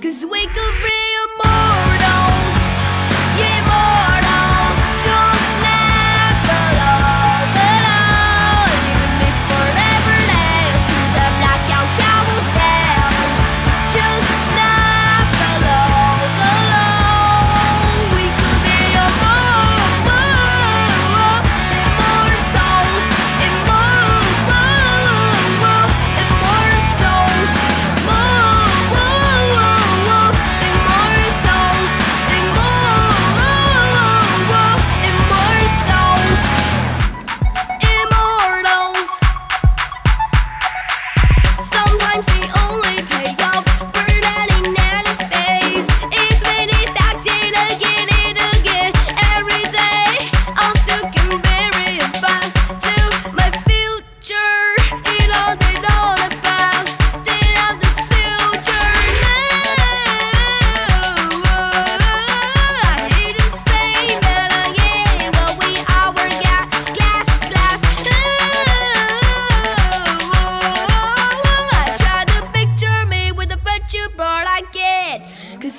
Cause we could be more.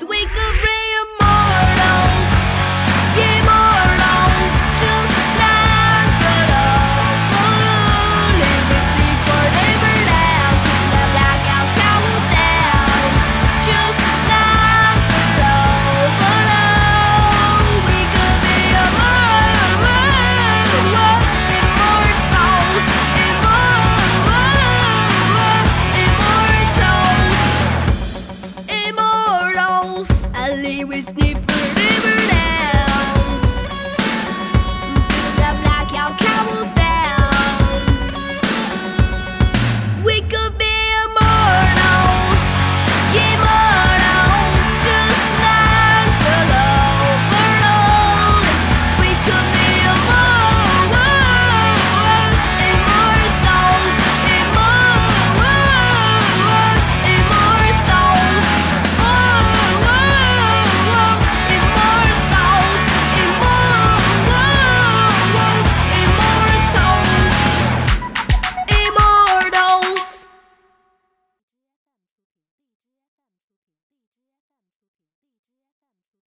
wake up.